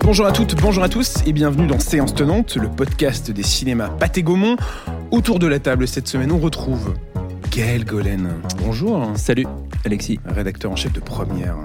Bonjour à toutes, bonjour à tous et bienvenue dans Séance Tenante, le podcast des cinémas Pathé Gaumont. Autour de la table cette semaine, on retrouve Gaël Golen. Bonjour. Salut, Alexis. Rédacteur en chef de Première.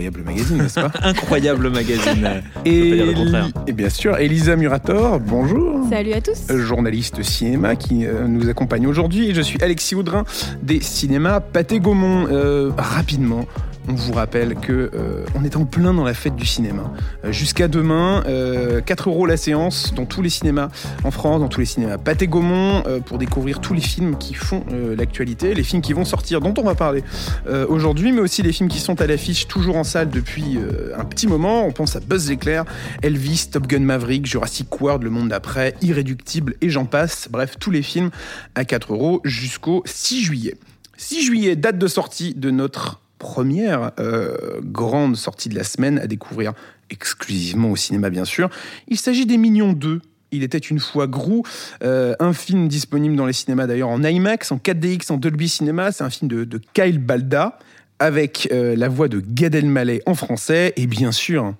Incroyable magazine, n'est-ce pas Incroyable magazine. et, dire le contraire. et bien sûr, Elisa Murator, bonjour. Salut à tous. Journaliste cinéma qui euh, nous accompagne aujourd'hui. Et je suis Alexis Audrin des cinémas Pathé Gaumont. Euh, rapidement, on vous rappelle que euh, on est en plein dans la fête du cinéma. Euh, Jusqu'à demain, euh, 4 euros la séance dans tous les cinémas en France, dans tous les cinémas Pathé Gaumont, euh, pour découvrir tous les films qui font euh, l'actualité, les films qui vont sortir, dont on va parler euh, aujourd'hui, mais aussi les films qui sont à l'affiche toujours en salle depuis euh, un petit moment. On pense à Buzz l'éclair, Elvis, Top Gun Maverick, Jurassic World, Le Monde d'après, Irréductible et j'en passe. Bref, tous les films à 4 euros jusqu'au 6 juillet. 6 juillet, date de sortie de notre première euh, grande sortie de la semaine à découvrir exclusivement au cinéma bien sûr. Il s'agit des Mignons 2. Il était une fois Grou, euh, un film disponible dans les cinémas d'ailleurs en IMAX, en 4DX, en Dolby Cinema. C'est un film de, Kyle Balda avec euh, la voix de Gad Elmaleh en français et bien sûr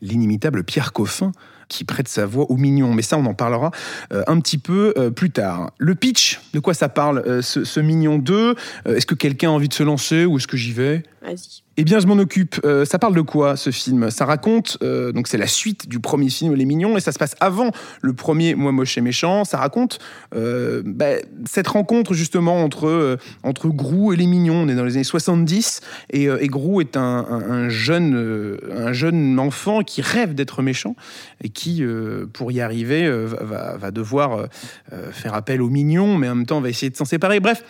l'inimitable Pierre Coffin qui prête sa voix aux mignons. Mais ça, on en parlera euh, un petit peu euh, plus tard. Le pitch, de quoi ça parle, euh, ce, Mignon 2 Euh, Est-ce que quelqu'un a envie de se lancer ou est-ce que j'y vais? Eh bien, je m'en occupe. Euh, ça parle de quoi ce film? Ça raconte, euh, donc c'est la suite du premier film Les Mignons, et ça se passe avant le premier Moi moche et méchant. Ça raconte euh, bah, cette rencontre justement entre entre Grou et les Mignons. On est dans les années 70, et, et Grou est un, un- un jeune un jeune enfant qui rêve d'être méchant et qui, pour y arriver, va- va, devoir faire appel aux Mignons, mais en même temps va essayer de s'en séparer. Bref.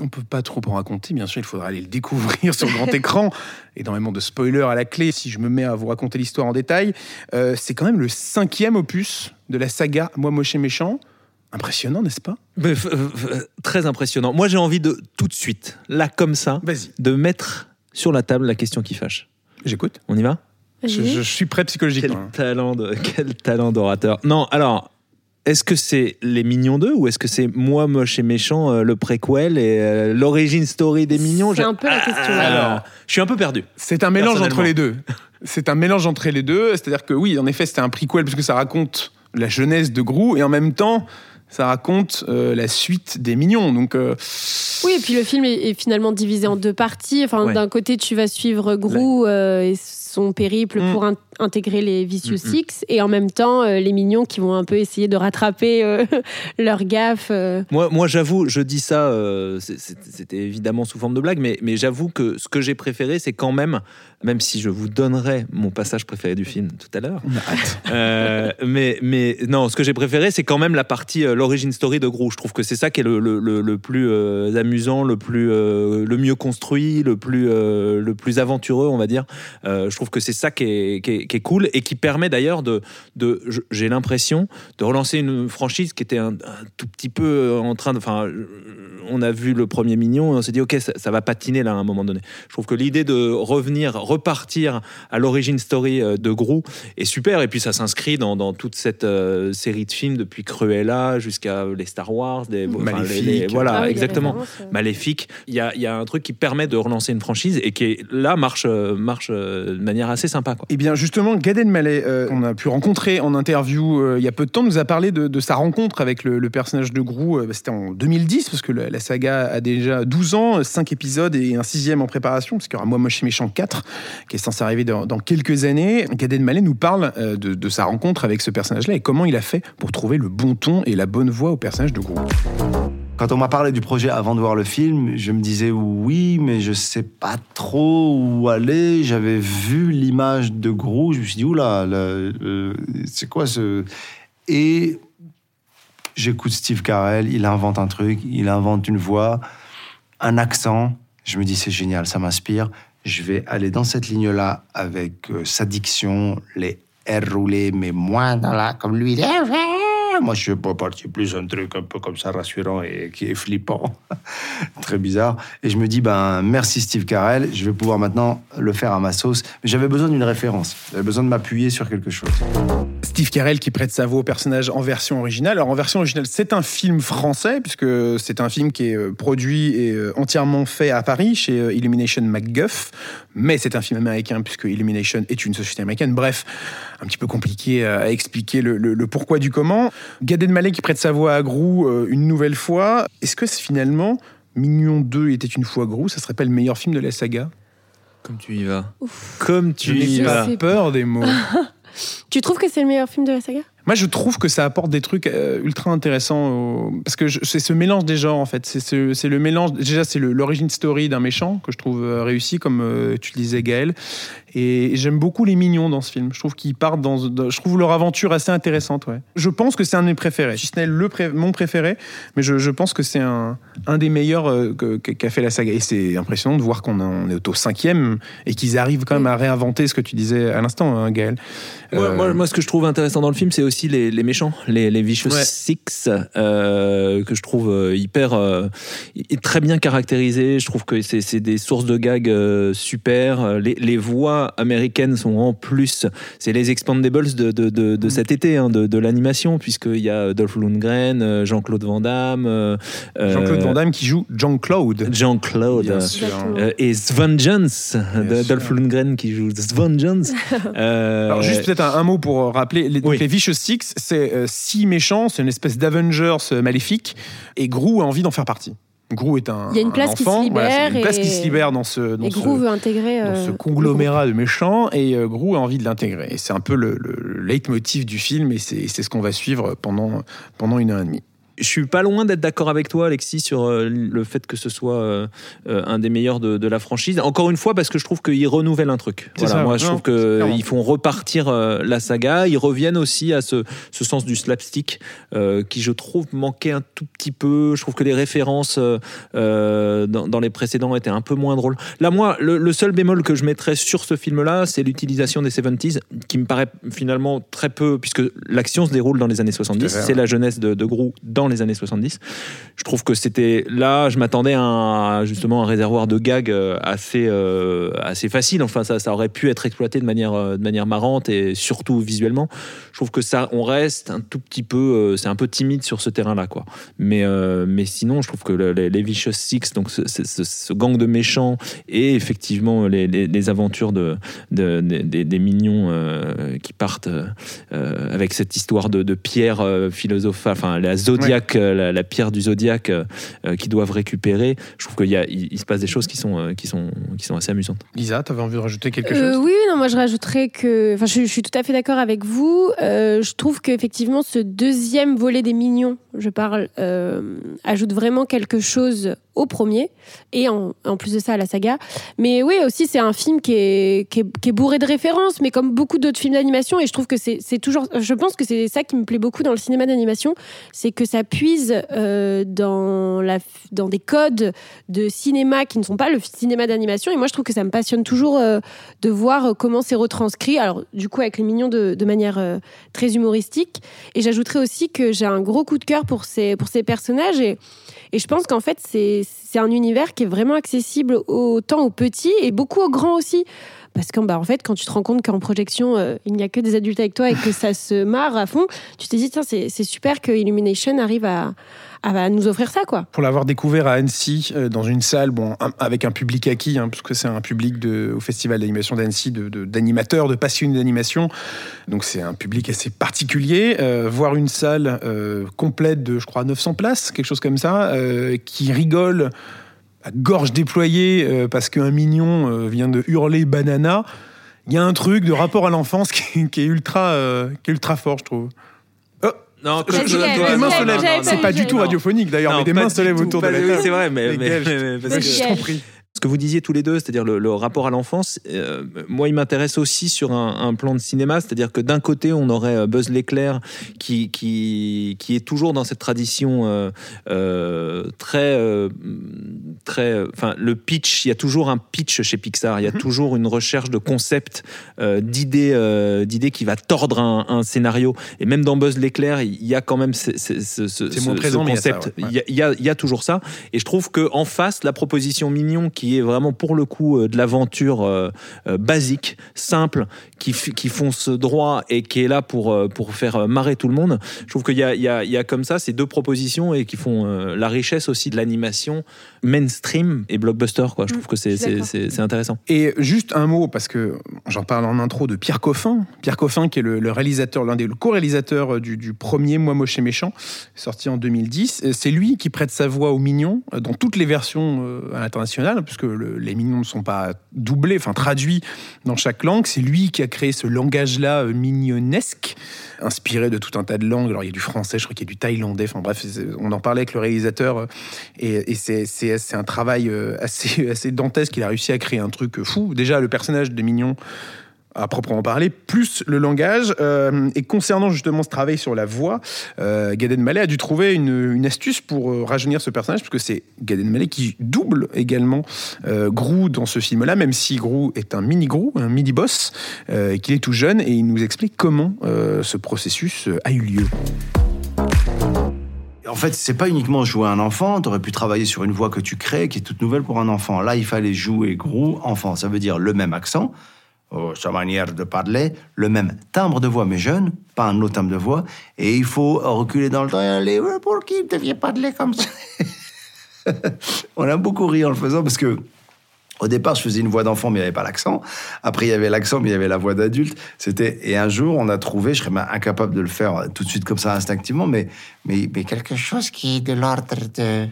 On peut pas trop en raconter, bien sûr, il faudra aller le découvrir sur grand écran. Énormément de spoilers à la clé si je me mets à vous raconter l'histoire en détail. Euh, c'est quand même le cinquième opus de la saga Moi Moche et Méchant. Impressionnant, n'est-ce pas? Mais, f- f- très impressionnant. Moi, j'ai envie de tout de suite, là comme ça, de mettre sur la table la question qui fâche. j'écoute. On y va? Je, suis prêt Quel psychologiquement. talent de, quel talent d'orateur. Non, alors. Est-ce que c'est Les Mignons 2 ou est-ce que c'est Moi moche et méchant, euh, le préquel et euh, l'origine story des Mignons? C'est Je- un peu la question. Ah, Alors. Je suis un peu perdu. C'est un mélange entre les deux. C'est un mélange entre les deux. C'est-à-dire que oui, en effet, c'était un prequel parce que ça raconte la jeunesse de Grou et en même temps, ça raconte euh, la suite des Mignons. Donc, euh, Oui, et puis le film est, est finalement divisé en deux parties. Enfin, Ouais. d'un côté, tu vas suivre Grou euh, et son périple Mm. pour in- intégrer les Vicious Mm, mm. Six, et en même temps, euh, les mignons qui vont un peu essayer de rattraper euh, leur gaffe. euh. Moi, moi j'avoue, je dis ça, euh, c'était évidemment sous forme de blague, mais, mais j'avoue que ce que j'ai préféré, c'est quand même, même si je vous donnerai mon passage préféré du film tout à l'heure, euh, mais, mais non, ce que j'ai préféré, c'est quand même la partie, euh, l'origine story de Gros. Je trouve que c'est ça qui est le, le- le- le plus euh, amusant, le, plus, euh, le mieux construit, le plus, euh, le plus aventureux, on va dire. Euh, je trouve que c'est ça qui est, qui est- qui est cool et qui permet d'ailleurs de, j'ai l'impression, de relancer une franchise qui était un, un tout petit peu en train de. Enfin, on a vu le premier mignon et on s'est dit, OK, ça, ça va patiner là à un moment donné. Je trouve que l'idée de revenir, repartir à l'origine story euh, de Grou est super. Et puis ça s'inscrit dans, dans toute cette euh, série de films depuis Cruella jusqu'à les Star Wars, des, les- Maléfique. les- voilà, Ah oui, les exactement. références, euh. Maléfique. Il y a, il y a un truc qui permet de relancer une franchise et qui est, là marche, euh, marche manière assez sympa. Quoi. Eh bien, justement, Gad Elmaleh, euh, qu'on a pu rencontrer en interview euh, il y a peu de temps, nous a parlé de, sa rencontre avec le, personnage de Grou. Euh, bah, C'était en 2010, parce que la, saga a déjà 12 ans, 5 épisodes et un sixième en préparation, parce qu'il y aura Moi Moche et Méchant 4, qui est censé arriver dans, dans quelques années. Gad Elmaleh nous parle euh, de, de sa rencontre avec ce personnage-là et comment il a fait pour trouver le bon ton et la bonne voix au personnage de Grou. Quand on m'a parlé du projet avant de voir le film, je me disais oui, mais je sais pas trop où aller. J'avais vu l'image de Grou, je me suis dit oula, le- c'est quoi ce Et j'écoute Steve Carell, il invente un truc, il invente une voix, un accent. Je me dis c'est génial, ça m'inspire. Je vais aller dans cette ligne-là avec euh, sa diction, les R roulés, mais moins dans la comme lui. Moi, je suis pas parti plus un truc un peu comme ça, rassurant et qui est flippant. Très bizarre. Et je me dis, ben, merci Steve Carell, je vais pouvoir maintenant le faire à ma sauce. J'avais besoin d'une référence. J'avais besoin de m'appuyer sur quelque chose. Steve Carell qui prête sa voix au personnage en version originale. Alors en version originale, c'est un film français puisque c'est un film qui est euh, produit et euh, entièrement fait à Paris chez euh, Illumination MacGuff, mais c'est un film américain puisque Illumination est une société américaine. Bref, un petit peu compliqué à expliquer le, le- le pourquoi du comment. Gad Elmaleh qui prête sa voix à Grou euh, une nouvelle fois. Est-ce que finalement Mignon 2 était une fois Grou, ça serait pas le meilleur film de la saga? Comme tu y vas. Comme Je tu y vas. peur des mots. Tu trouves que c'est le meilleur film de la saga? Moi, je trouve que ça apporte des trucs euh, ultra intéressants au- parce que c'est ce mélange des genres en fait. C'est ce- c'est le mélange. Déjà, c'est l'origine story d'un méchant que je trouve euh, réussi, comme euh, tu le disais, Gaël. Et j'aime beaucoup les mignons dans ce film. Je trouve qu'ils partent dans, Je trouve leur aventure assez intéressante. Ouais. Je pense que c'est un de mes préférés. Si ce n'est le pré- mon préféré, mais je, je pense que c'est un, un des meilleurs euh, qu'a fait la saga. Et c'est impressionnant de voir qu'on est au cinquième et qu'ils arrivent quand même à réinventer ce que tu disais à l'instant, hein, Gaël. Moi, Euh, moi, moi, ce que je trouve intéressant dans le film, c'est aussi les, les méchants, les, les Vicious Ouais. Six, euh, que je trouve hyper très bien caractérisés. Je trouve que c'est des sources de gags super. Les, les voix américaines sont en plus, c'est les Expandables de, de, de, de cet été, hein, de, de l'animation, puisqu'il y a Dolph Lundgren, euh, Jean-Claude Van Damme, euh, Jean-Claude euh, Van Damme qui joue Jean-Claude. Jean-Claude. Bien euh, et Bien Dolph. Lundgren qui joue Svengeance. Euh, Alors juste peut-être un, un mot pour rappeler, les, Oui. les Vicious Six, c'est euh, six méchants, c'est une espèce d'Avengers maléfique, et Gru a envie d'en faire partie. Gru est un, Il y a une un place qui se enfant, voilà, c'est libère une place qui se libère dans ce, dans ce, Gru veut intégrer. dans euh, ce conglomérat de méchants, et euh, Gru a envie de l'intégrer. Et c'est un peu le, le, le leitmotiv du film, et c'est c'est ce qu'on va suivre pendant, pendant une heure et demie. Je suis pas loin d'être d'accord avec toi, Alexis, sur euh, le fait que ce soit euh, euh, un des meilleurs de, de la franchise. Encore une fois, parce que je trouve qu'ils renouvellent un truc. Voilà, ça, moi, je non, trouve que clairement. ils font repartir la saga. Ils reviennent aussi à ce, ce sens du slapstick euh, qui, je trouve, manquait un tout petit peu. Je trouve que les références euh, dans, dans les précédents étaient un peu moins drôles. Là, moi, le, le seul bémol que je mettrais sur ce film-là, c'est l'utilisation des 70s, qui me paraît finalement très peu, puisque l'action se déroule dans les années 70. Tout à fait, C'est la jeunesse de, de Gru dans les années 70. Je trouve que c'était là, je m'attendais à un- justement un réservoir de gags euh, assez euh, assez facile. Enfin, ça, ça aurait pu être exploité de manière euh, de manière marrante et surtout visuellement. Je trouve que ça, on reste un tout petit peu, c'est un peu timide sur ce terrain-là, quoi. Mais mais sinon, je trouve que le- les, Vicious Six, donc ce, gang de méchants et effectivement les, les- aventures de, de- de- des, mignons qui partent avec cette histoire de, pierre philosophe, enfin la zodiaque, euh, la, la pierre du zodiaque euh, euh, qu'ils doivent récupérer. Je trouve qu'il y a, il, il se passe des choses qui sont, euh, qui sont, qui sont assez amusantes. Lisa, tu avais envie de rajouter quelque Euh, chose? oui, oui, non, moi je rajouterais que. Enfin, je, je suis tout à fait d'accord avec vous. Euh, je trouve qu'effectivement, ce deuxième volet des Mignons, je parle, euh, ajoute vraiment quelque chose au premier et en, en plus de ça à la saga. Mais oui, aussi, c'est un film qui est, qui, est, qui est bourré de références, mais comme beaucoup d'autres films d'animation. Et je trouve que c'est toujours. Je pense que c'est ça qui me plaît beaucoup dans le cinéma d'animation, c'est que ça puise euh, dans, la, dans des codes de cinéma qui ne sont pas le cinéma d'animation. Et moi, je trouve que ça me passionne toujours euh, de voir comment c'est retranscrit. Alors, du coup, avec les mignons de, de manière euh, très humoristique. Et j'ajouterais aussi que j'ai un gros coup de cœur pour ces, pour ces personnages. Et, et je pense qu'en fait, c'est c'est un univers qui est vraiment accessible autant aux petits et beaucoup aux grands aussi. Parce qu'en bah, en fait, quand tu te rends compte qu'en projection, euh, il n'y a que des adultes avec toi et que ça se marre à fond, tu te dis, tiens, c'est super que Illumination arrive à, à nous offrir ça, quoi. Pour l'avoir découvert à Annecy, euh, dans une salle, bon, avec un public acquis, hein, parce que c'est un public de, au Festival d'animation d'Annecy, de- de- d'animateurs, de, passionnés d'animation. Donc c'est un public assez particulier. Euh, voir une salle euh, complète de, je crois, 900 places, quelque chose comme ça, qui rigole à gorge déployée parce qu'un mignon vient de hurler banana. Il y a un truc de rapport à l'enfance qui, qui est ultra fort, je trouve. Non, Vas-y, Je- les mains se lèvent. C'est pas du tout radiophonique d'ailleurs, mais des mains se lèvent autour de la table. C'est vrai, mais, que- Je t'en prie. Ce que vous disiez tous les deux, c'est-à-dire le, le rapport à l'enfance, euh, moi, il m'intéresse aussi sur un, un plan de cinéma, c'est-à-dire que d'un côté, on aurait euh, Buzz l'éclair qui, qui, qui est toujours dans cette tradition euh, euh, très, très, enfin, le pitch. Il y a toujours un pitch chez Pixar. Il y a toujours une recherche de concept, d'idées, d'idées qui va tordre un, un scénario. Et même dans Buzz l'éclair, il y a quand même ce, présent, il concept. ouais. Il y a- y, a, il y a toujours ça. Et je trouve que en face, la proposition Mignon, qui est vraiment pour le coup euh, de l'aventure euh, euh, basique, simple, qui, qui fonce droit et qui est là pour, pour faire marrer tout le monde, je trouve qu'il y a, il y, a, il y a comme ça ces deux propositions et qui font euh, la richesse aussi de l'animation mainstream et blockbuster. Quoi. Je trouve que c'est, c'est, c'est, c'est intéressant. Et juste un mot, parce que j'en parle en intro de Pierre Coffin. Pierre Coffin, qui est le, le réalisateur, l'un des co-réalisateurs du, du premier Moi Moche et Méchant, sorti en 2010. Et C'est lui qui prête sa voix aux Mignons euh, dans toutes les versions à l'international, le- les Mignons ne sont pas doublés, enfin traduits dans chaque langue. C'est lui qui a créé ce langage-là euh, mignonnesque, inspiré de tout un tas de langues. Alors il y a du français, je crois qu'il y a du thaïlandais. Enfin bref, on en parlait avec le réalisateur. euh, et, c'est un travail euh, assez, assez dantesque. Il a réussi à créer un truc fou. Déjà, le personnage de Mignon, à proprement parler, plus le langage. Euh, et concernant justement ce travail sur la voix, euh, Gad Elmaleh a dû trouver une, astuce pour euh, rajeunir ce personnage, puisque c'est Gad Elmaleh qui double également euh, Gru dans ce film-là, même si Gru est un mini-Gru, un mini-boss, euh, et qu'il est tout jeune, et il nous explique comment ce processus a eu lieu. En fait, c'est pas uniquement jouer un enfant. Tu aurais pu travailler sur une voix que tu crées, qui est toute nouvelle pour un enfant. Là, il fallait jouer gros enfant. Ça veut dire le même accent, euh, sa manière de parler, le même timbre de voix, mais jeune, pas un autre timbre de voix. Et il faut reculer dans le temps et aller, pour qui deviez parler comme ça On a beaucoup ri en le faisant parce que au départ, je faisais une voix d'enfant, mais il n'y avait pas l'accent. Après, il y avait l'accent, mais il y avait la voix d'adulte. C'était et un jour, on a trouvé, je serais incapable de le faire tout de suite comme ça instinctivement, mais mais, mais quelque chose qui est de l'ordre de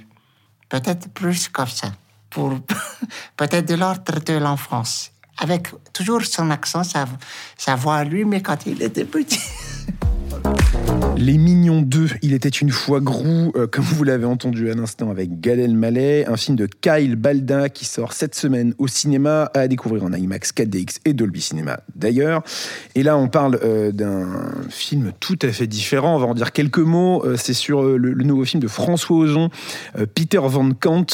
peut-être plus comme ça, pour peut-être de l'ordre de l'enfance, avec toujours son accent, sa, voix à lui, mais quand il était petit. Les Mignons 2, il était une fois Grou, euh, comme vous l'avez entendu à l'instant avec Gad Elmaleh, un film de Kyle Balda qui sort cette semaine au cinéma, à découvrir en IMAX 4DX et Dolby Cinema d'ailleurs. Et là, on parle euh, d'un film tout à fait différent, on va en dire quelques mots. Euh, C'est sur euh, le, nouveau film de François Ozon, Peter Van Kant,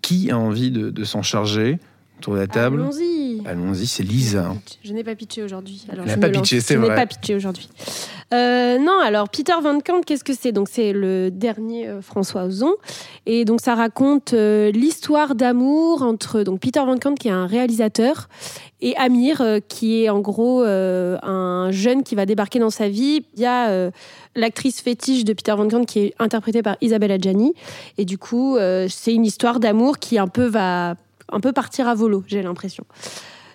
qui a envie de s'en charger autour de la table. Allons-y. Allons-y, c'est Lisa. Je n'ai pas pitché aujourd'hui. alors Elle n'a je pas me lance. pitché, c'est Je n'ai vrai. pas pitché aujourd'hui. Euh, non, alors Peter Van Kant, qu'est-ce que c'est? Donc c'est le dernier euh, François Ozon, et donc ça raconte euh, l'histoire d'amour entre donc Peter Van Kant qui est un réalisateur et Amir qui est en gros un jeune qui va débarquer dans sa vie. Il y a l'actrice fétiche de Peter Van Kant qui est interprétée par Isabelle Adjani, et du coup c'est une histoire d'amour qui un peu va un peu partir à volo, j'ai l'impression.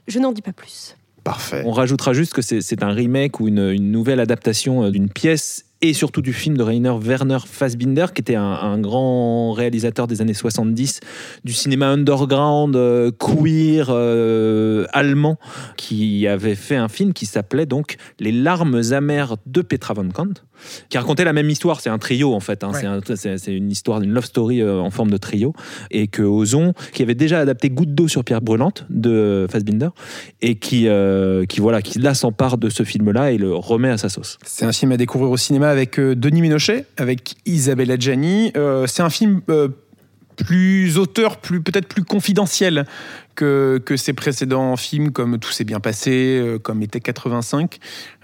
Je n'en dis pas plus. Parfait. On rajoutera juste que c'est un remake ou une, une nouvelle adaptation euh, d'une pièce et surtout du film de Rainer Werner Fassbinder, qui était un, un grand réalisateur des années 70 du cinéma underground, euh, queer, euh, allemand, qui avait fait un film qui s'appelait donc Les larmes amères de Petra von Kant, qui racontait la même histoire. C'est un trio en fait. hein. Ouais. C'est un- C'est c'est une histoire, une love story euh, en forme de trio. Et que Ozon, qui avait déjà adapté Goutte d'eau sur pierre brûlante de Fassbinder, et qui, euh, qui voilà, qui là s'empare de ce film-là et le remet à sa sauce. C'est un film à découvrir au cinéma avec euh, Denis Ménochet, avec Isabelle Adjani. Euh, c'est un film euh, plus auteur, peut-être plus confidentiel que, que ses précédents films, comme Tout s'est bien passé, comme était 85.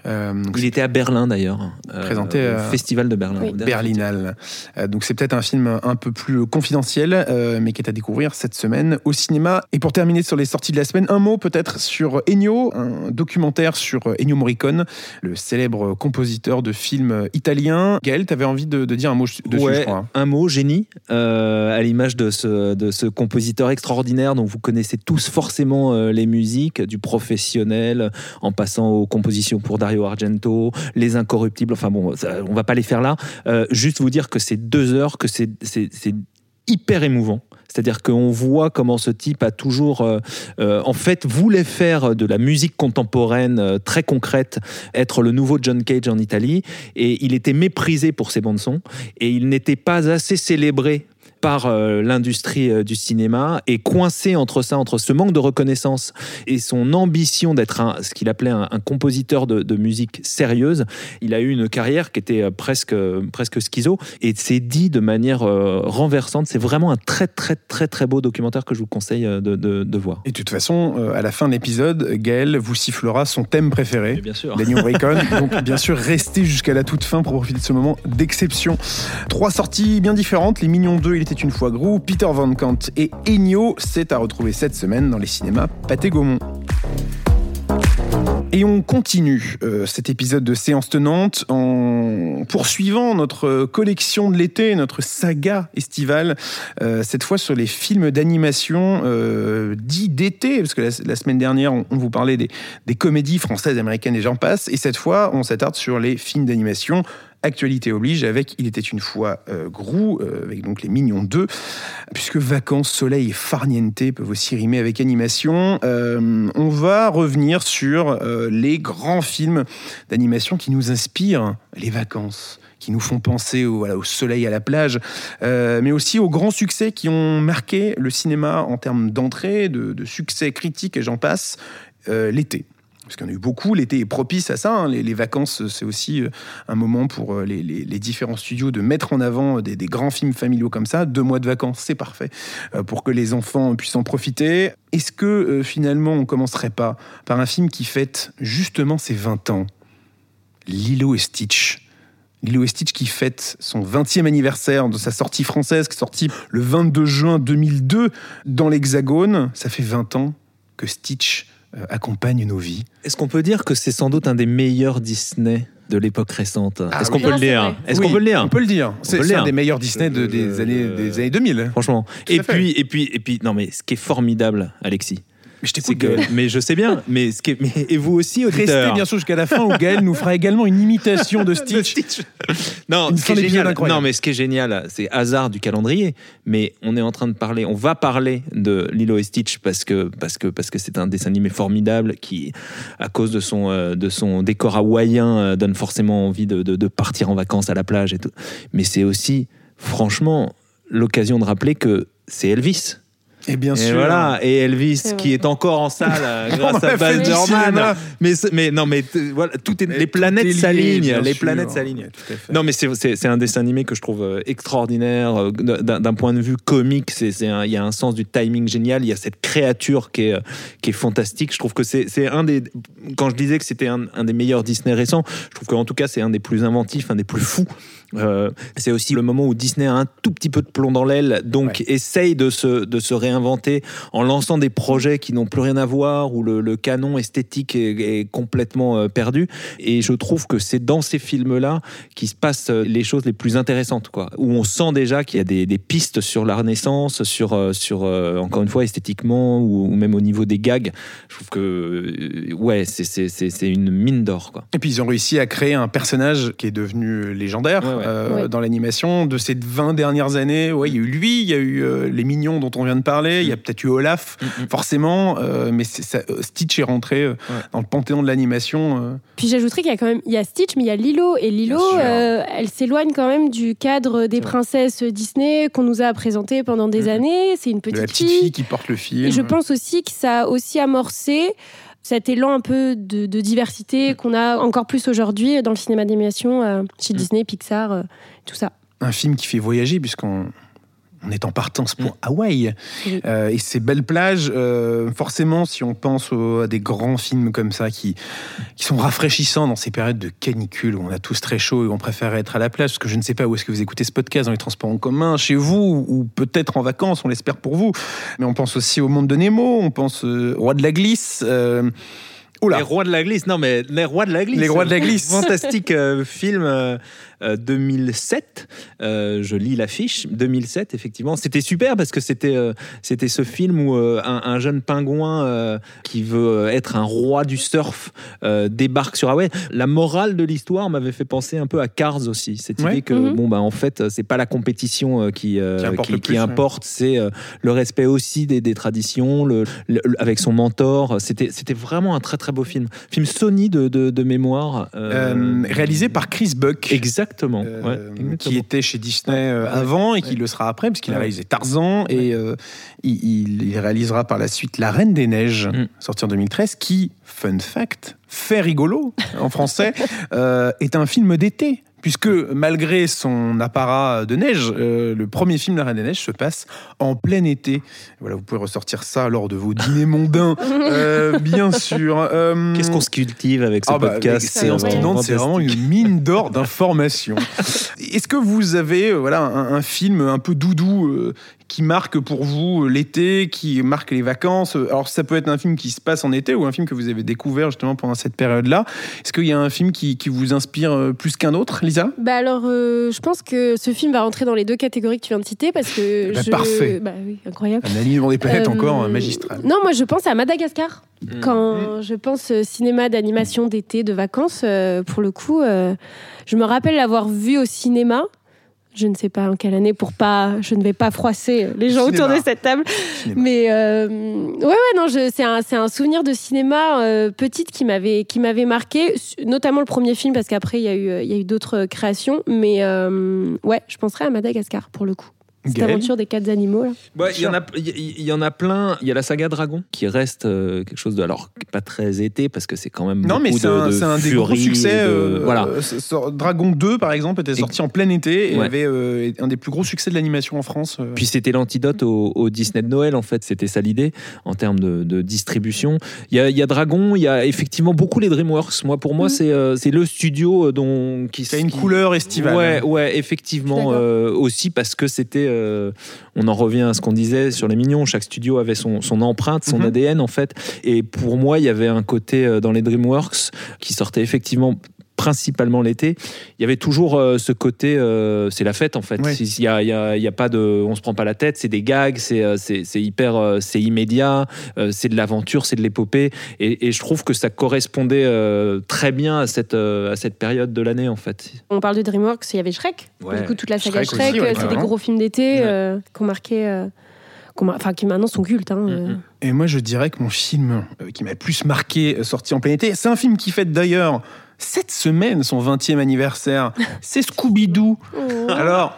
Euh, donc Il était à Berlin d'ailleurs, euh, Présenté au Festival de Berlin. Oui. Berlinale. Euh, donc c'est peut-être un film un peu plus confidentiel, euh, mais qui est à découvrir cette semaine au cinéma. Et pour terminer sur les sorties de la semaine, un mot peut-être sur Ennio, un documentaire sur Ennio Morricone, le célèbre compositeur de films italiens. Gaël, tu avais envie de, de dire un mot dessus, je Ouais, crois. un mot, génie, euh, à l'image de ce, de ce compositeur extraordinaire dont vous connaissez tous forcément les musiques, du professionnel, en passant aux compositions pour Dario Argento, les incorruptibles, enfin bon, on va pas les faire là. Euh, juste vous dire que c'est deux heures, que c'est hyper émouvant. C'est-à-dire qu'on voit comment ce type a toujours, euh, euh, en fait, voulait faire de la musique contemporaine très concrète, être le nouveau John Cage en Italie, et il était méprisé pour ses bandes son, et il n'était pas assez célébré par euh, l'industrie euh, du cinéma et coincé entre ça, entre ce manque de reconnaissance et son ambition d'être un, ce qu'il appelait un, un compositeur de, de musique sérieuse, il a eu une carrière qui était euh, presque, presque schizo et c'est dit de manière euh, renversante. C'est vraiment un très très très très beau documentaire que je vous conseille de, de- de voir. Et de toute façon, euh, à la fin de l'épisode, Gaël vous sifflera son thème préféré. Mais bien sûr. Daniel Raycon. Donc, bien sûr, restez jusqu'à la toute fin pour profiter de ce moment d'exception. Trois sorties bien différentes. Les Mignons 2, Il était une fois Gros, Peter Van Kant et Ennio. C'est à retrouver cette semaine dans les cinémas Pathé Gaumont. Et on continue euh, cet épisode de séance tenante en poursuivant notre collection de l'été, notre saga estivale, euh, cette fois sur les films d'animation euh, dits d'été, parce que la, semaine dernière, on, vous parlait des comédies françaises, américaines et j'en passe, et cette fois, on s'attarde sur les films d'animation. Actualité oblige avec Il était une fois euh, Grou, euh, avec donc les Mignons 2, puisque vacances, soleil et farniente peuvent aussi rimer avec animation. Euh, on va revenir sur euh, les grands films d'animation qui nous inspirent les vacances qui nous font penser au, soleil à la plage, mais aussi aux grands succès qui ont marqué le cinéma en termes d'entrée, de, succès critique et j'en passe, l'été. Parce en a eu beaucoup, l'été est propice à ça. hein. Les, vacances, c'est aussi euh, un moment pour euh, les, différents studios de mettre en avant des, des grands films familiaux comme ça. Deux mois de vacances, c'est parfait euh, pour que les enfants puissent en profiter. Est-ce que euh, finalement, on commencerait pas par un film qui fête justement ses 20 ans? Lilo et Stitch. Lilo et Stitch qui fête son 20e anniversaire de sa sortie française, qui est sortie le 22 juin 2002 dans l'Hexagone. Ça fait 20 ans que Stitch euh, accompagne nos vies. Est-ce qu'on peut dire que c'est sans doute un des meilleurs Disney de l'époque récente? Ah Est-ce qu'on oui. peut dire? vrai. Est-ce Oui, qu'on peut le dire? On peut le dire. C'est peut le c'est un dire. des meilleurs Disney de- des, Euh, années, des années 2000. Franchement. Tout Et puis, et puis, et puis, non mais ce qui est formidable, Alexis, je c'est t'écoute, que, Gaël. mais je sais bien, mais ce qui est, mais- et vous aussi, Restez bien sûr jusqu'à la fin où Gaël nous fera également une imitation de Stitch. Non, ce qui est génial, non, mais ce qui est génial, c'est hasard du calendrier. Mais on est en train de parler, on va parler de Lilo et Stitch parce que parce que parce que c'est un dessin animé formidable qui, à cause de son euh, de son décor hawaïen, euh, donne forcément envie de, de- de partir en vacances à la plage et tout. Mais c'est aussi, franchement, l'occasion de rappeler que c'est Elvis. Et bien Et sûr. voilà, et Elvis qui est encore en salle euh, grâce à Baz Luhrmann. Mais, mais non, mais t- voilà, tout est, les planètes s'alignent, les sûr. planètes s'alignent. Non, mais c'est- c'est c'est un dessin animé que je trouve euh, extraordinaire. euh, D'un point de vue comique, c'est c'est un- il y a un sens du timing génial. Il y a cette créature qui est, euh, qui est fantastique. Je trouve que c'est c'est un des. Quand je disais que c'était un, un des meilleurs Disney récents, je trouve qu'en tout cas, c'est un des plus inventifs, un des plus fous. Euh, c'est aussi le moment où Disney a un tout petit peu de plomb dans l'aile, donc essaye de se, de se réinventer en lançant des projets qui n'ont plus rien à voir, où le, le canon esthétique est, est complètement euh, perdu. Et je trouve que c'est dans ces films-là qui se passent euh, les choses les plus intéressantes, quoi. Où on sent déjà qu'il y a des, des pistes sur la Renaissance, sur, sur encore une fois, esthétiquement, ou, ou même au niveau des gags. Je trouve que, ouais, c'est- une mine d'or. Et puis ils ont réussi à créer un personnage qui est devenu légendaire Ouais, ouais. euh, Ouais. dans l'animation de ces 20 dernières années. Ouais, il y a eu lui, il y a eu euh, les mignons dont on vient de parler, il y a peut-être eu Olaf, forcément, euh, mais ça, Stitch est rentré euh, dans le panthéon de l'animation. euh. Puis j'ajouterais qu'il y a quand même il y a Stitch, mais il y a Lilo et Lilo, euh, elle s'éloigne quand même du cadre des princesses Disney qu'on nous a présenté pendant des Mhm. années. C'est une de petite, la petite fille qui porte le film. Et je pense aussi que ça a aussi amorcé cet élan un peu de, de diversité qu'on a encore plus aujourd'hui dans le cinéma d'animation euh, chez Disney, Pixar, euh, tout ça. un film qui fait voyager puisqu'on on est en partance pour Hawaï. Oui. Euh, et ces belles plages, euh, forcément, si on pense à des grands films comme ça qui, qui sont rafraîchissants dans ces périodes de canicule où on a tous très chaud et on préfère être à la plage, parce que je ne sais pas où est-ce que vous écoutez ce podcast, dans les transports en commun, chez vous, ou peut-être en vacances, on l'espère pour vous. Mais on pense aussi au monde de Nemo, on pense euh, au Roi de la Glisse. euh, Oula, Les rois de la glisse, non mais les rois de la glisse. Les Rois de la Glisse. Fantastique euh, film euh, euh, 2007. Euh, je lis l'affiche 2007 effectivement. C'était super parce que c'était euh, c'était ce film où euh, un, un jeune pingouin euh, qui veut être un roi du surf euh, débarque sur Hawaï. La morale de l'histoire m'avait fait penser un peu à Cars aussi. Cette Ouais. idée que Mhm. bon bah en fait c'est pas la compétition euh, qui euh, Qui importe qui, le qui plus, ouais. importe, c'est euh, le respect aussi des, des traditions, le, le- le- avec son mentor. C'était c'était vraiment un très très très beau film. Film Sony de, de, de mémoire. euh, Euh, réalisé par Chris Buck. Exactement. euh, ouais, exactement. qui était chez Disney avant et qui le sera après, puisqu'il a réalisé Tarzan et il, il- il réalisera par la suite La Reine des Neiges, Mm. sorti en 2013, qui, fun fact, fait rigolo en français, euh, est un film d'été. Puisque malgré son apparat de neige, euh, le premier film La Reine des Neiges se passe en plein été. Voilà, vous pouvez ressortir ça lors de vos dîners mondains, euh, bien sûr. Euh, Qu'est-ce qu'on se cultive avec ce ah bah, podcast Séance c'est vraiment une mine d'or d'informations. Est-ce que vous avez voilà, un, un film un peu doudou euh, qui marque pour vous l'été, qui marque les vacances Alors ça peut être un film qui se passe en été ou un film que vous avez découvert justement pendant cette période-là. Est-ce qu'il y a un film qui, qui vous inspire euh, plus qu'un autre, Lisa? Bah alors, euh, je pense que ce film va rentrer dans les deux catégories que tu viens de citer parce que Bah, je... parfait. Bah oui, incroyable. Un alignement des planètes Euh, encore euh, magistral. Non, moi je pense à Madagascar. Mm. Quand je pense euh, cinéma d'animation d'été, de vacances, euh, pour le coup, euh, je me rappelle l'avoir vu au cinéma. Je ne sais pas en quelle année pour pas, je ne vais pas froisser les gens Cinéma. autour de cette table. Cinéma. Mais euh, ouais, ouais, non, je- c'est un, c'est un souvenir de cinéma euh, petite qui m'avait, qui m'avait marqué, notamment le premier film parce qu'après il y a eu, il y a eu d'autres créations. Mais euh, ouais, je penserais à Madagascar pour le coup. Cette Gaël aventure des quatre animaux. Là. Ouais, il y en a, il y- y en a plein. Il y a la saga Dragon qui reste euh, quelque chose de, alors pas très été parce que c'est quand même Non, mais c'est de, un, de un des gros succès. de- euh, voilà. euh, Dragon 2, par exemple, était sorti en plein été et Ouais. avait euh, un des plus gros succès de l'animation en France. euh. Puis c'était l'antidote au, au Disney de Noël, en fait. C'était ça l'idée en termes de, de distribution. Il y, a, il y a Dragon, il y a effectivement beaucoup les DreamWorks. Moi, pour moi, Mhm. c'est euh, c'est le studio dont qui Qui a une qui- couleur estivale. Ouais, ouais, effectivement. euh, aussi parce que c'était. Euh, on en revient à ce qu'on disait sur les mignons. Chaque studio avait son, son empreinte, son Mhm. ADN, en fait. Et pour moi, il y avait un côté euh, dans les DreamWorks qui sortait effectivement principalement l'été, il y avait toujours euh, ce côté, euh, c'est la fête en fait. Ouais. Il y a, il y a- y a pas de, on se prend pas la tête, c'est des gags, c'est euh, c'est c'est hyper, euh, c'est immédiat, euh, c'est de l'aventure, c'est de l'épopée, et, et je trouve que ça correspondait euh, très bien à cette euh, à cette période de l'année en fait. On parle de DreamWorks, il y avait Shrek. Ouais. Du coup, toute la saga Shrek Shrek, aussi, ouais, c'est des gros films d'été Ouais. euh, qui ont marqué. euh, qu'on mar- Enfin, qui maintenant sont cultes. Hein. Et moi, je dirais que mon film euh, qui m'a le plus marqué, euh, sorti en plein été, c'est un film qui fête d'ailleurs cette semaine son 20e anniversaire. C'est Scooby-Doo. Oh. Alors,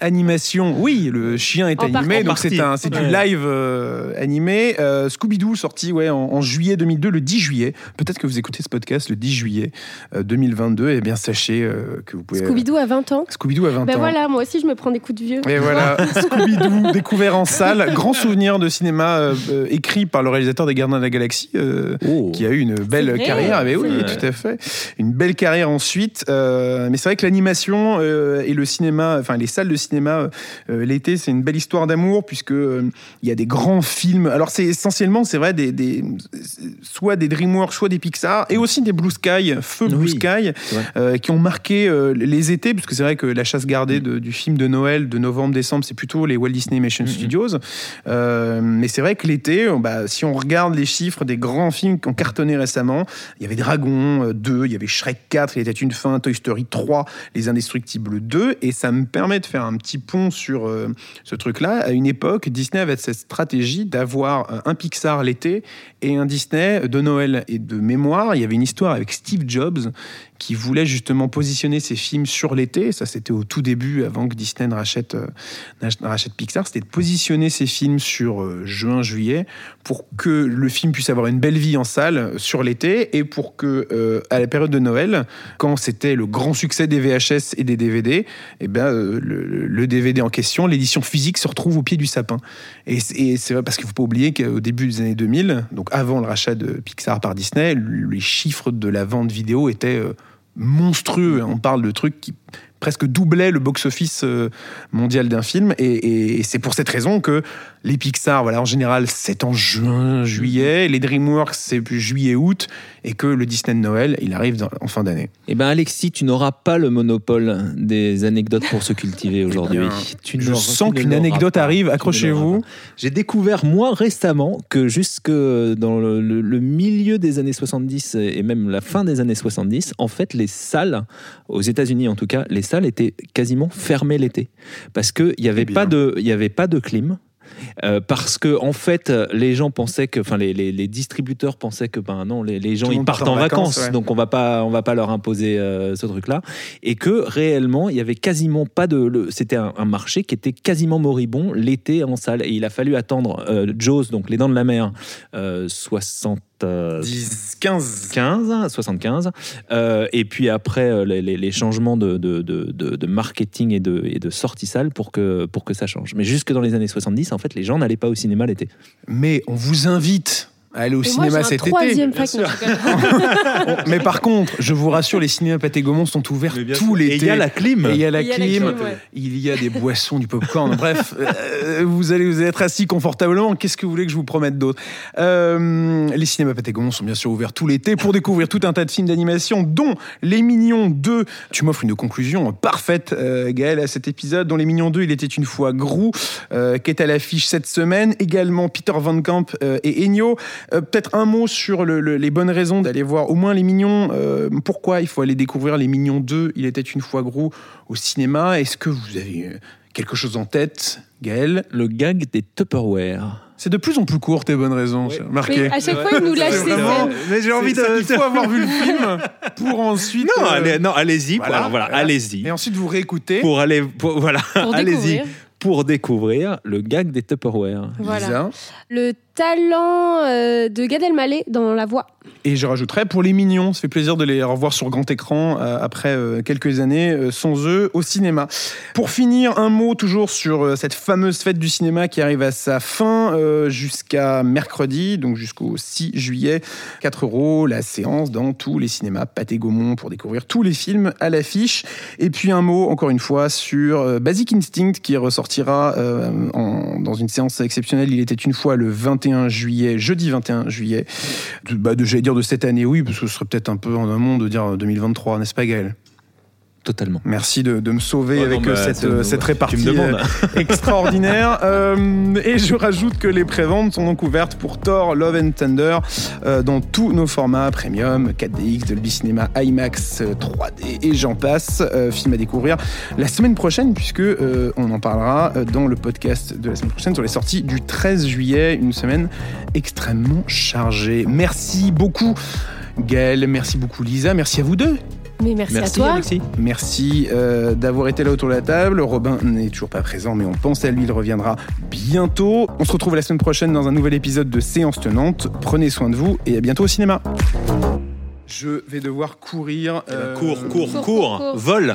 animation, oui, le chien est En animé, donc c'est un, c'est du Ouais. live euh, animé. Euh, Scooby-Doo sorti ouais, en, en juillet 2002, le 10 juillet. Peut-être que vous écoutez ce podcast le 10 juillet euh, 2022. Et bien, sachez euh, que vous pouvez. Scooby-Doo à 20 ans. Scooby-Doo à 20 Ben ans. voilà, moi aussi je me prends des coups de vieux. Et voilà, Scooby-Doo, découvert en salle. Grand souvenir de cinéma euh, euh, écrit par le réalisateur des Gardiens de la Galaxie, euh, qui a eu une belle carrière. Mais oui, c'est vrai. tout à fait. Une belle carrière ensuite. Euh, mais c'est vrai que l'animation euh, et le cinéma, enfin les salles de cinéma euh, l'été, c'est une belle histoire d'amour puisque il y a des grands films. Alors c'est essentiellement, c'est vrai, des, des- soit des DreamWorks, soit des Pixar, et aussi des Blue Sky, Feu Blue Sky, qui ont marqué les étés, puisque c'est vrai que la chasse gardée de- du film de Noël de novembre-décembre, c'est plutôt les Walt Disney Animation. Studios. Euh, mais c'est vrai que l'été, bah, si on regarde les chiffres des grands films qui ont cartonné récemment, il y avait Dragon euh, 2, il y avait Shrek 4, Il était une fin, Toy Story 3, Les Indestructibles 2, et ça me permet de faire un petit pont sur euh, ce truc-là. À une époque, Disney avait cette stratégie d'avoir euh, un Pixar l'été et un Disney de Noël. Et de mémoire, il y avait une histoire avec Steve Jobs qui voulait justement positionner ses films sur l'été. Ça, c'était au tout début, avant que Disney ne rachète, euh, Pixar. C'était de positionner ses films sur juin, juillet, pour que le film puisse avoir une belle vie en salle sur l'été et pour que, à la période de Noël, quand c'était le grand succès des VHS et des DVD, eh ben, le, DVD en question, l'édition physique, se retrouve au pied du sapin. Et c'est et c'est vrai parce qu'il ne faut pas oublier qu'au début des années 2000, donc avant le rachat de Pixar par Disney, les chiffres de la vente vidéo étaient euh, monstrueux. On parle de trucs qui presque doublaient le box-office euh, mondial d'un film. Et c'est pour cette raison que les Pixar, voilà, en général, c'est en juin, juillet. Les DreamWorks, c'est juillet-août. Et que le Disney de Noël, il arrive dans- en fin d'année. Eh ben Alexis, tu n'auras pas le monopole des anecdotes pour se cultiver aujourd'hui. Eh bien, Tu Je sens qu'une anecdote pas. arrive. Accrochez-vous. J'ai découvert moi récemment que jusque dans le, le- le milieu des années 70 et même la fin des années 70, en fait, les salles, aux États-Unis en tout cas, les salles étaient quasiment fermées l'été parce qu'il n'y avait, bien. pas de- y avait pas de clim. Euh, parce que en fait, les gens pensaient que, enfin, les, les- les distributeurs pensaient que, ben non, les, les gens ils partent part en en vacances, vacances, ouais. donc on va pas, on va pas leur imposer euh, ce truc-là, et que réellement, il y avait quasiment pas de, c'était un, un marché qui était quasiment moribond l'été en salle, et il a fallu attendre euh, Jaws, donc Les Dents de la Mer, euh, 60. Euh, 10, 15. 15, 75. Euh, et puis après, euh, les, les- les changements de, de, de- marketing et de, et de sortie salle pour que, pour que ça change. Mais jusque dans les années 70, en fait, les gens n'allaient pas au cinéma l'été. Mais on vous invite aller au Et moi, cinéma un cet été. rigole. On- Mais par contre, je vous rassure, les cinémas Pathé Gaumont sont ouverts tout l'été. Et il y a la clim. Et il y a la clim, il y a des boissons, du popcorn. Bref, euh, vous allez vous être assis confortablement. Qu'est-ce que vous voulez que je vous promette d'autre Euh, Les cinémas Pathé Gaumont sont bien sûr ouverts tout l'été pour découvrir tout un tas de films d'animation, dont Les Mignons 2. Tu m'offres une conclusion parfaite, euh, Gaël, à cet épisode. Dans Les Mignons 2, il était une fois Grou, euh, qui est à l'affiche cette semaine. Également Peter Van Camp euh, et Ennio. Euh, Peut-être un mot sur le- le- les bonnes raisons d'aller voir au moins Les Mignons. Euh, pourquoi il faut aller découvrir Les Mignons 2 Il était une fois Grou au cinéma. Est-ce que vous avez euh, quelque chose en tête, Gaël? Le gag des Tupperware. C'est de plus en plus court tes bonnes raisons, Ouais. Mais à chaque fois, il nous lâche ses vraiment-. Mais j'ai envie de. faut avoir vu le film pour ensuite. Non, euh, allez, non, allez-y. voilà, Voilà, voilà, voilà. allez-y. Et ensuite vous réécoutez. Pour aller, pour- voilà, allez-y découvrir. pour découvrir le gag des Tupperware. Voilà. Lisa. Le talent euh, de Gad Elmaleh dans la voix. Et je rajouterais pour les mignons, ça fait plaisir de les revoir sur grand écran euh, après euh, quelques années sans eux au cinéma. Pour finir, un mot toujours sur cette fameuse fête du cinéma qui arrive à sa fin jusqu'à mercredi, donc jusqu'au 6 juillet. 4 euros la séance dans tous les cinémas Pathé Gaumont pour découvrir tous les films à l'affiche. Et puis un mot, encore une fois, sur Basic Instinct qui ressortira dans une séance exceptionnelle. Il était une fois le 21 juillet, jeudi 21 juillet. De, bah, de- j'allais dire de cette année, oui, parce que ce serait peut-être un peu en amont de dire 2023, n'est-ce pas Gaël? Totalement. Merci de, de me sauver Oh avec euh, cette, c'est- euh, cette tu répartie euh, extraordinaire. Euh, et je rajoute que les préventes sont donc ouvertes pour Thor, Love and Thunder euh, dans tous nos formats premium, 4DX, Dolby Cinema, IMAX, euh, 3D et j'en passe. Euh, film à découvrir la semaine prochaine puisque euh, on en parlera euh, dans le podcast de la semaine prochaine sur les sorties du 13 juillet, une semaine extrêmement chargée. Merci beaucoup. Gaël, merci beaucoup Lisa, merci à vous deux. Mais merci, Merci à toi. Alexis. Merci euh, d'avoir été là autour de la table. Robin n'est toujours pas présent, mais on pense à lui, il reviendra bientôt. On se retrouve la semaine prochaine dans un nouvel épisode de Séance Tenante. Prenez soin de vous et à bientôt au cinéma. Je vais devoir courir. euh, Cours, cours, Cours, cours, cours, cours. vol.